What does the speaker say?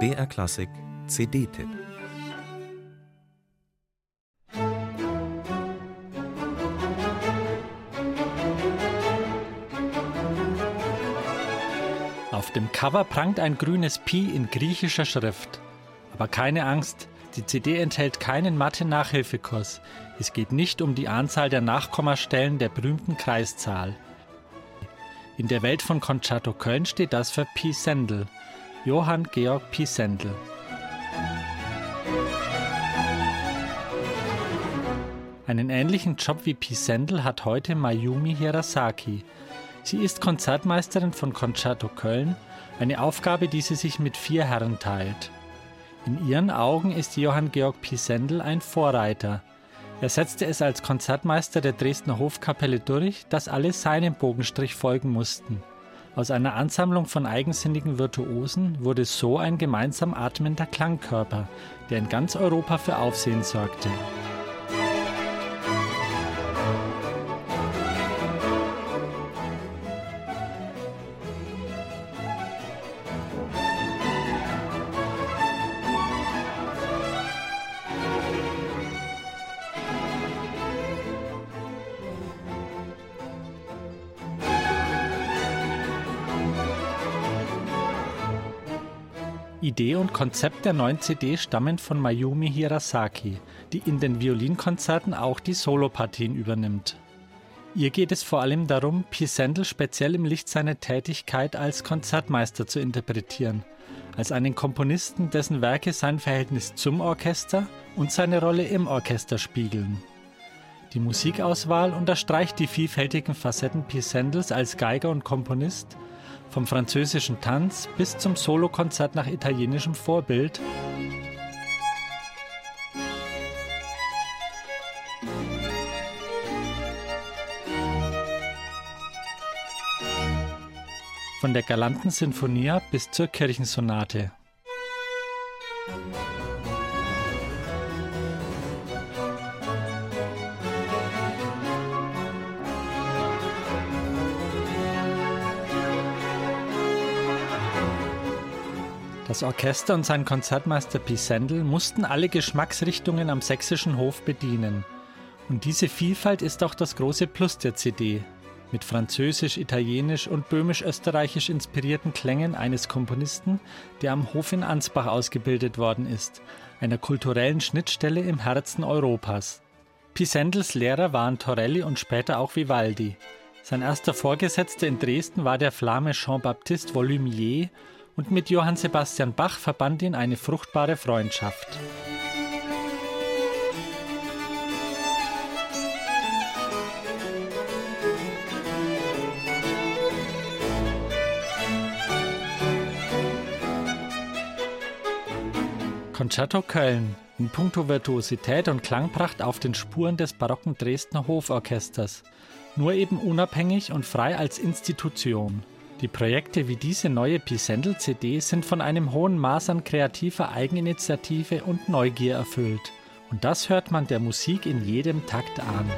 BR Klassik CD-Tipp Auf dem Cover prangt ein grünes Pi in griechischer Schrift. Aber keine Angst, die CD enthält keinen Mathe-Nachhilfekurs. Es geht nicht um die Anzahl der Nachkommastellen der berühmten Kreiszahl. In der Welt von Concerto Köln steht das für Pisendel. Johann Georg Pisendel. Einen ähnlichen Job wie Pisendel hat heute Mayumi Hirasaki. Sie ist Konzertmeisterin von Concerto Köln, eine Aufgabe, die sie sich mit vier Herren teilt. In ihren Augen ist Johann Georg Pisendel ein Vorreiter. Er setzte es als Konzertmeister der Dresdner Hofkapelle durch, dass alle seinem Bogenstrich folgen mussten. Aus einer Ansammlung von eigensinnigen Virtuosen wurde so ein gemeinsam atmender Klangkörper, der in ganz Europa für Aufsehen sorgte. Idee und Konzept der neuen CD stammen von Mayumi Hirasaki, die in den Violinkonzerten auch die Solopartien übernimmt. Ihr geht es vor allem darum, Pisendel speziell im Licht seiner Tätigkeit als Konzertmeister zu interpretieren, als einen Komponisten, dessen Werke sein Verhältnis zum Orchester und seine Rolle im Orchester spiegeln. Die Musikauswahl unterstreicht die vielfältigen Facetten Pisendels als Geiger und Komponist vom französischen Tanz bis zum Solokonzert nach italienischem Vorbild. Von der galanten Sinfonia bis zur Kirchensonate. Das Orchester und sein Konzertmeister Pisendel mussten alle Geschmacksrichtungen am sächsischen Hof bedienen. Und diese Vielfalt ist auch das große Plus der CD. Mit französisch, italienisch und böhmisch-österreichisch inspirierten Klängen eines Komponisten, der am Hof in Ansbach ausgebildet worden ist, einer kulturellen Schnittstelle im Herzen Europas. Pisendels Lehrer waren Torelli und später auch Vivaldi. Sein erster Vorgesetzter in Dresden war der Flame Jean-Baptiste Volumier und mit Johann Sebastian Bach verband ihn eine fruchtbare Freundschaft. Concerto Köln in puncto Virtuosität und Klangpracht auf den Spuren des barocken Dresdner Hoforchesters, nur eben unabhängig und frei als Institution. Die Projekte wie diese neue Pisendel-CD sind von einem hohen Maß an kreativer Eigeninitiative und Neugier erfüllt. Und das hört man der Musik in jedem Takt an.